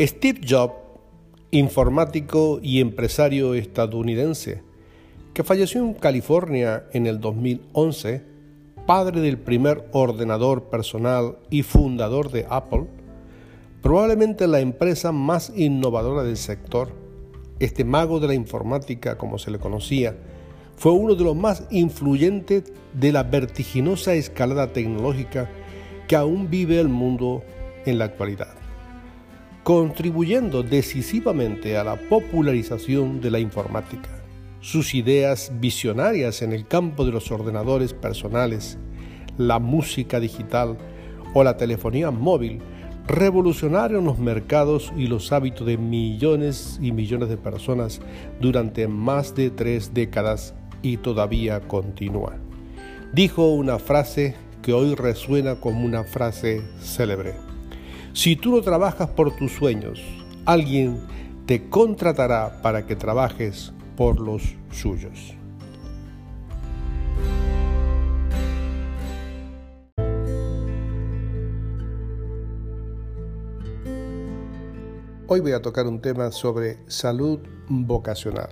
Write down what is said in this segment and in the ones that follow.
Steve Jobs, informático y empresario estadounidense, que falleció en California en el 2011, padre del primer ordenador personal y fundador de Apple, probablemente la empresa más innovadora del sector, este mago de la informática como se le conocía, fue uno de los más influyentes de la vertiginosa escalada tecnológica que aún vive el mundo en la actualidad contribuyendo decisivamente a la popularización de la informática. Sus ideas visionarias en el campo de los ordenadores personales, la música digital o la telefonía móvil revolucionaron los mercados y los hábitos de millones y millones de personas durante más de tres décadas y todavía continúa. Dijo una frase que hoy resuena como una frase célebre. Si tú no trabajas por tus sueños, alguien te contratará para que trabajes por los suyos. Hoy voy a tocar un tema sobre salud vocacional.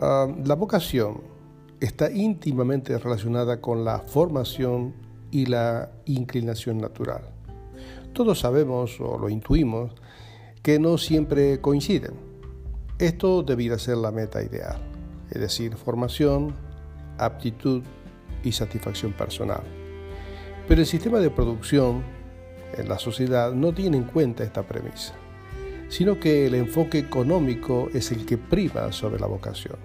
Ah, la vocación está íntimamente relacionada con la formación y la inclinación natural. Todos sabemos o lo intuimos que no siempre coinciden. Esto debiera ser la meta ideal, es decir, formación, aptitud y satisfacción personal. Pero el sistema de producción en la sociedad no tiene en cuenta esta premisa, sino que el enfoque económico es el que prima sobre la vocación.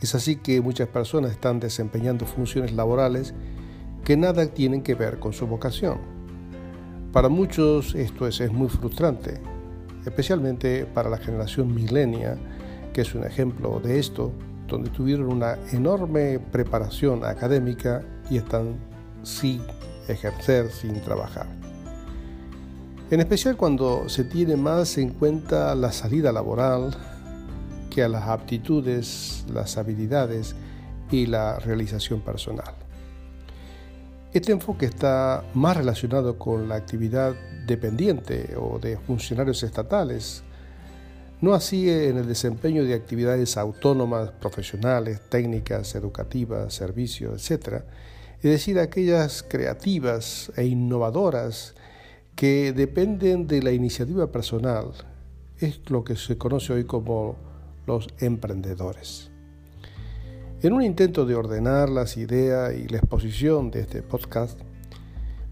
Es así que muchas personas están desempeñando funciones laborales que nada tienen que ver con su vocación para muchos esto es, muy frustrante, especialmente para la generación milenia, que es un ejemplo de esto, donde tuvieron una enorme preparación académica y están sin ejercer, sin trabajar. En especial cuando se tiene más en cuenta la salida laboral que a las aptitudes, las habilidades y la realización personal. Este enfoque está más relacionado con la actividad dependiente o de funcionarios estatales, no así en el desempeño de actividades autónomas, profesionales, técnicas, educativas, servicios, etc. Es decir, aquellas creativas e innovadoras que dependen de la iniciativa personal. Es lo que se conoce hoy como los emprendedores. En un intento de ordenar las ideas y la exposición de este podcast,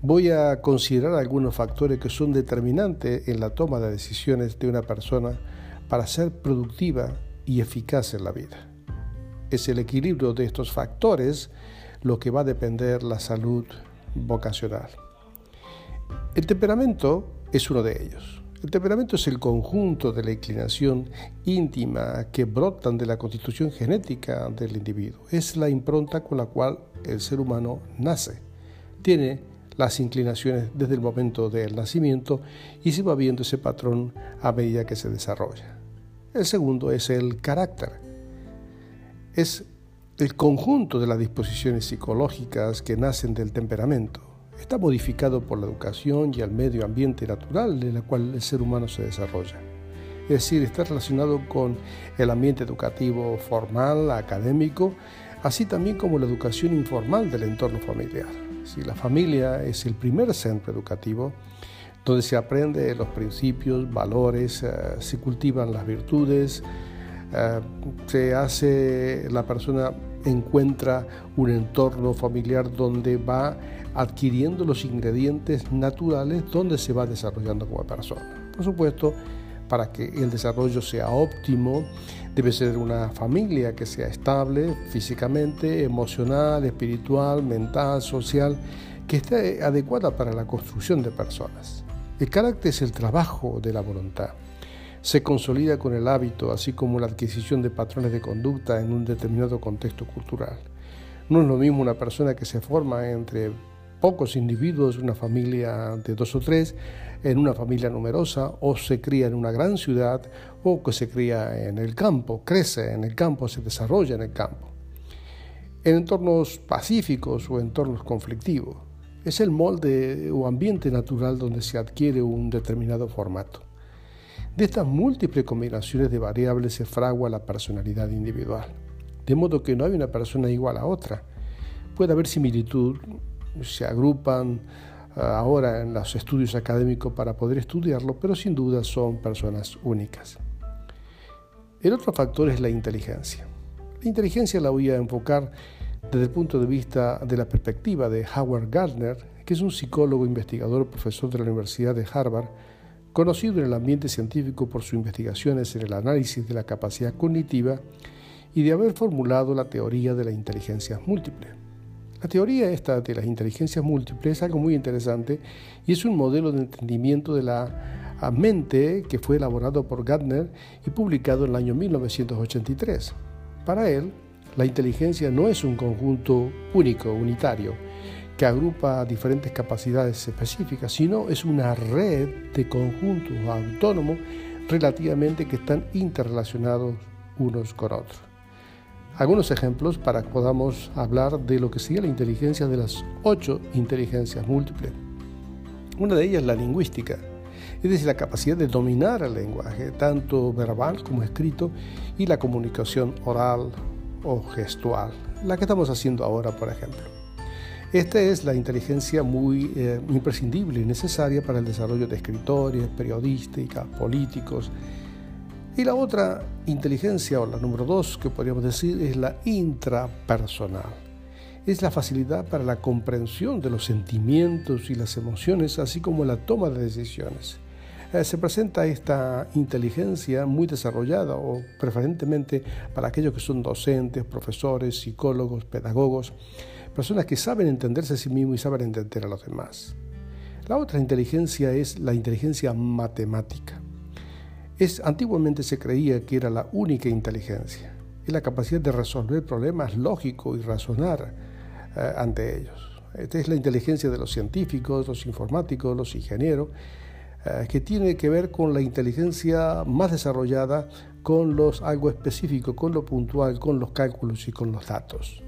voy a considerar algunos factores que son determinantes en la toma de decisiones de una persona para ser productiva y eficaz en la vida. Es el equilibrio de estos factores lo que va a depender la salud vocacional. El temperamento es uno de ellos. El temperamento es el conjunto de la inclinación íntima que brotan de la constitución genética del individuo. Es la impronta con la cual el ser humano nace. Tiene las inclinaciones desde el momento del nacimiento y se va viendo ese patrón a medida que se desarrolla. El segundo es el carácter. Es el conjunto de las disposiciones psicológicas que nacen del temperamento está modificado por la educación y el medio ambiente natural en el cual el ser humano se desarrolla. Es decir, está relacionado con el ambiente educativo formal, académico, así también como la educación informal del entorno familiar. Si la familia es el primer centro educativo, donde se aprende los principios, valores, eh, se cultivan las virtudes, eh, se hace, la persona encuentra un entorno familiar donde va adquiriendo los ingredientes naturales donde se va desarrollando como persona. Por supuesto, para que el desarrollo sea óptimo, debe ser una familia que sea estable físicamente, emocional, espiritual, mental, social, que esté adecuada para la construcción de personas. El carácter es el trabajo de la voluntad. Se consolida con el hábito, así como la adquisición de patrones de conducta en un determinado contexto cultural. No es lo mismo una persona que se forma entre pocos individuos, una familia de dos o tres, en una familia numerosa, o se cría en una gran ciudad, o que se cría en el campo, crece en el campo, se desarrolla en el campo. En entornos pacíficos o entornos conflictivos, es el molde o ambiente natural donde se adquiere un determinado formato. De estas múltiples combinaciones de variables se fragua la personalidad individual, de modo que no hay una persona igual a otra. Puede haber similitud se agrupan ah, ahora en los estudios académicos para poder estudiarlo, pero sin duda son personas únicas. El otro factor es la inteligencia. La inteligencia la voy a enfocar desde el punto de vista de la perspectiva de Howard Gardner, que es un psicólogo, investigador, profesor de la Universidad de Harvard, conocido en el ambiente científico por sus investigaciones en el análisis de la capacidad cognitiva y de haber formulado la teoría de la inteligencia múltiple. La teoría esta de las inteligencias múltiples es algo muy interesante y es un modelo de entendimiento de la mente que fue elaborado por Gardner y publicado en el año 1983. Para él, la inteligencia no es un conjunto único, unitario, que agrupa diferentes capacidades específicas, sino es una red de conjuntos autónomos relativamente que están interrelacionados unos con otros algunos ejemplos para que podamos hablar de lo que sería la inteligencia de las ocho inteligencias múltiples. Una de ellas es la lingüística, es decir, la capacidad de dominar el lenguaje, tanto verbal como escrito, y la comunicación oral o gestual, la que estamos haciendo ahora, por ejemplo. Esta es la inteligencia muy eh, imprescindible y necesaria para el desarrollo de escritores, periodísticas, políticos, y la otra inteligencia, o la número dos que podríamos decir, es la intrapersonal. Es la facilidad para la comprensión de los sentimientos y las emociones, así como la toma de decisiones. Eh, se presenta esta inteligencia muy desarrollada, o preferentemente para aquellos que son docentes, profesores, psicólogos, pedagogos, personas que saben entenderse a sí mismos y saben entender a los demás. La otra inteligencia es la inteligencia matemática antiguamente se creía que era la única inteligencia, es la capacidad de resolver problemas lógicos y razonar eh, ante ellos. Esta es la inteligencia de los científicos, los informáticos, los ingenieros, que tiene que ver con la inteligencia más desarrollada, con los algo específico, con lo puntual, con los cálculos y con los datos.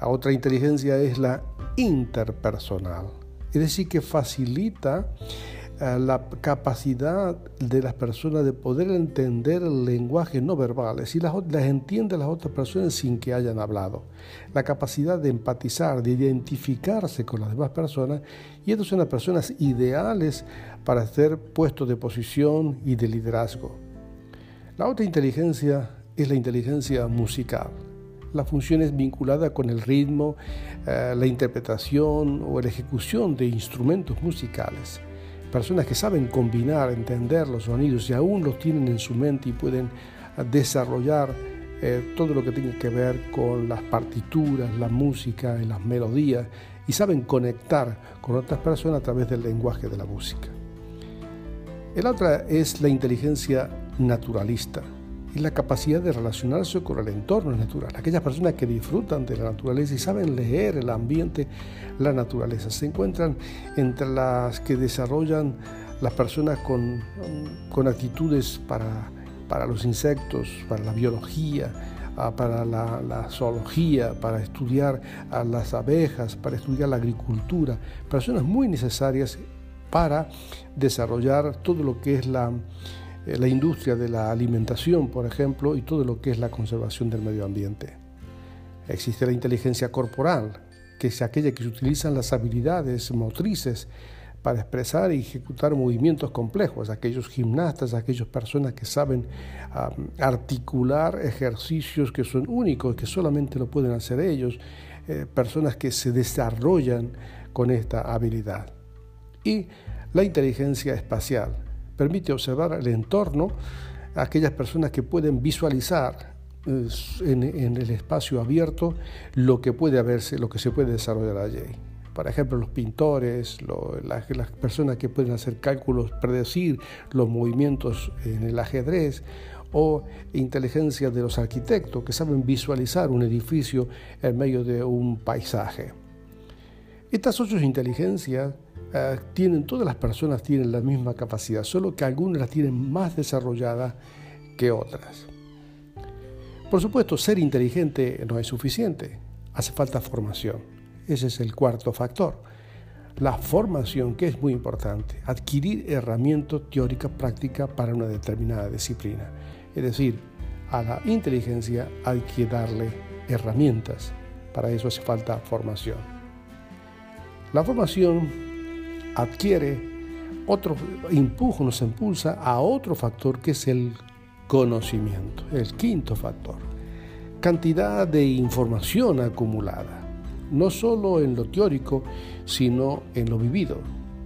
La otra inteligencia es la interpersonal, es decir, que facilita la capacidad de las personas de poder entender el lenguaje no verbal, es las, las entiende las otras personas sin que hayan hablado. La capacidad de empatizar, de identificarse con las demás personas, y estas son las personas ideales para ser puestos de posición y de liderazgo. La otra inteligencia es la inteligencia musical. La función es vinculada con el ritmo, eh, la interpretación o la ejecución de instrumentos musicales personas que saben combinar, entender los sonidos y aún los tienen en su mente y pueden desarrollar eh, todo lo que tiene que ver con las partituras, la música y las melodías y saben conectar con otras personas a través del lenguaje de la música. La otra es la inteligencia naturalista y la capacidad de relacionarse con el entorno natural. Aquellas personas que disfrutan de la naturaleza y saben leer el ambiente, la naturaleza, se encuentran entre las que desarrollan las personas con, con actitudes para, para los insectos, para la biología, ah, para la, zoología, para estudiar a las abejas, para estudiar la agricultura, personas muy necesarias para desarrollar todo lo que es la, la industria de la alimentación, por ejemplo, y todo lo que es la conservación del medio ambiente. Existe la inteligencia corporal, que es aquella que se utilizan las habilidades motrices para expresar y ejecutar movimientos complejos, aquellos gimnastas, aquellas personas que saben articular ejercicios que son únicos, que solamente lo pueden hacer ellos, eh, personas que se desarrollan con esta habilidad. Y la inteligencia espacial, permite observar el entorno a aquellas personas que pueden visualizar eh, en, el espacio abierto lo que puede haberse, lo que se puede desarrollar allí. Por ejemplo, los pintores, las, las personas que pueden hacer cálculos, predecir los movimientos en el ajedrez, o inteligencia de los arquitectos que saben visualizar un edificio en medio de un paisaje. Estas ocho inteligencias eh, tienen, todas las personas tienen la misma capacidad, solo que algunas las tienen más desarrolladas que otras. Por supuesto, ser inteligente no es suficiente, hace falta formación. Ese es el cuarto factor. La formación, que es muy importante, adquirir herramientas teóricas prácticas para una determinada disciplina. Es decir, a la inteligencia hay que darle herramientas. Para eso hace falta formación. La formación adquiere otro impulso, nos impulsa a otro factor que es el conocimiento, el quinto factor. Cantidad de información acumulada, no solo en lo teórico, sino en lo vivido,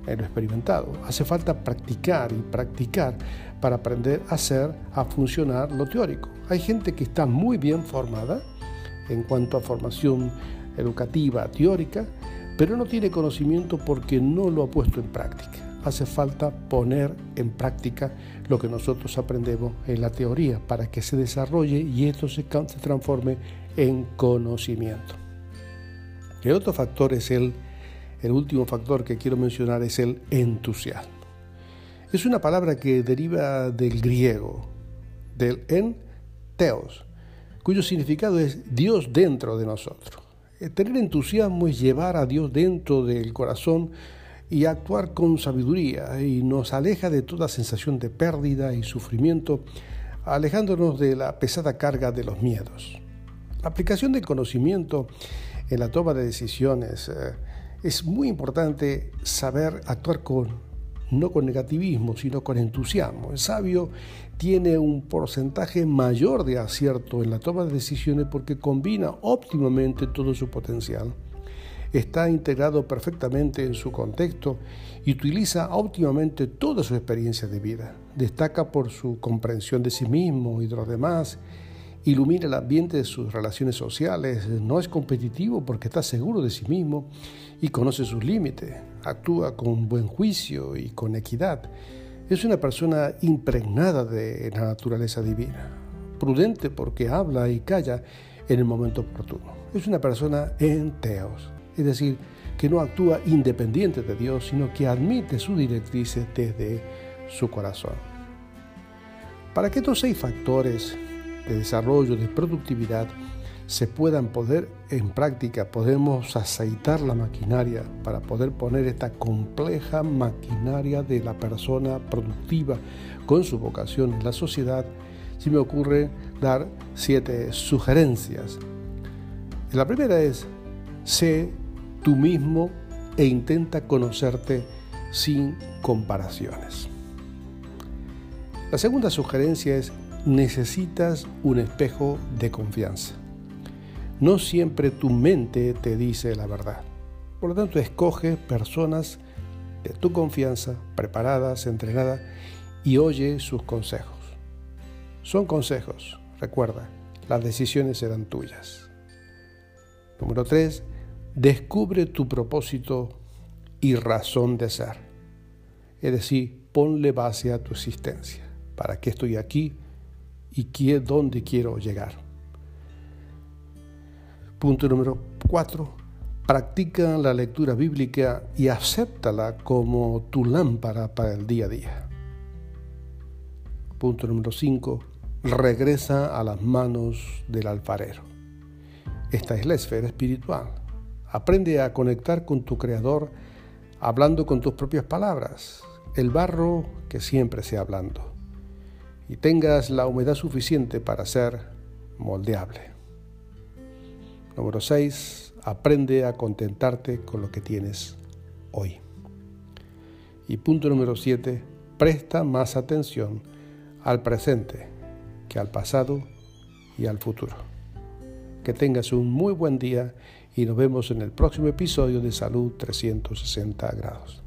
en lo experimentado. Hace falta practicar y practicar para aprender a hacer, a funcionar lo teórico. Hay gente que está muy bien formada en cuanto a formación educativa teórica, pero no tiene conocimiento porque no lo ha puesto en práctica. Hace falta poner en práctica lo que nosotros aprendemos en la teoría para que se desarrolle y esto se, transforme en conocimiento. El otro factor es el, el último factor que quiero mencionar es el entusiasmo. Es una palabra que deriva del griego, del en teos, cuyo significado es Dios dentro de nosotros. Eh, tener entusiasmo es llevar a Dios dentro del corazón y actuar con sabiduría y nos aleja de toda sensación de pérdida y sufrimiento, alejándonos de la pesada carga de los miedos. La aplicación del conocimiento en la toma de decisiones eh, es muy importante saber actuar con no con negativismo, sino con entusiasmo. El sabio tiene un porcentaje mayor de acierto en la toma de decisiones porque combina óptimamente todo su potencial. Está integrado perfectamente en su contexto y utiliza óptimamente toda su experiencia de vida. Destaca por su comprensión de sí mismo y de los demás ilumina el ambiente de sus relaciones sociales, no es competitivo porque está seguro de sí mismo y conoce sus límites, actúa con buen juicio y con equidad. Es una persona impregnada de la naturaleza divina, prudente porque habla y calla en el momento oportuno. Es una persona en teos, es decir, que no actúa independiente de Dios, sino que admite sus directrices desde su corazón. Para que estos seis factores de desarrollo, de productividad, se puedan poner en práctica, podemos aceitar la maquinaria para poder poner esta compleja maquinaria de la persona productiva con su vocación en la sociedad, si me ocurre dar siete sugerencias. La primera es, sé tú mismo e intenta conocerte sin comparaciones. La segunda sugerencia es, necesitas un espejo de confianza. No siempre tu mente te dice la verdad. Por lo tanto, escoge personas de tu confianza, preparadas, entrenadas, y oye sus consejos. Son consejos, recuerda, las decisiones serán tuyas. Número 3. Descubre tu propósito y razón de ser. Es decir, ponle base a tu existencia. ¿Para qué estoy aquí y qué, dónde quiero llegar? Punto número cuatro. Practica la lectura bíblica y acéptala como tu lámpara para el día a día. Punto número 5. Regresa a las manos del alfarero. Esta es la esfera espiritual. Aprende a conectar con tu Creador hablando con tus propias palabras, el barro que siempre sea hablando, y tengas la humedad suficiente para ser moldeable. Número 6. Aprende a contentarte con lo que tienes hoy. Y punto número 7. Presta más atención al presente que al pasado y al futuro. Que tengas un muy buen día y nos vemos en el próximo episodio de Salud 360 grados.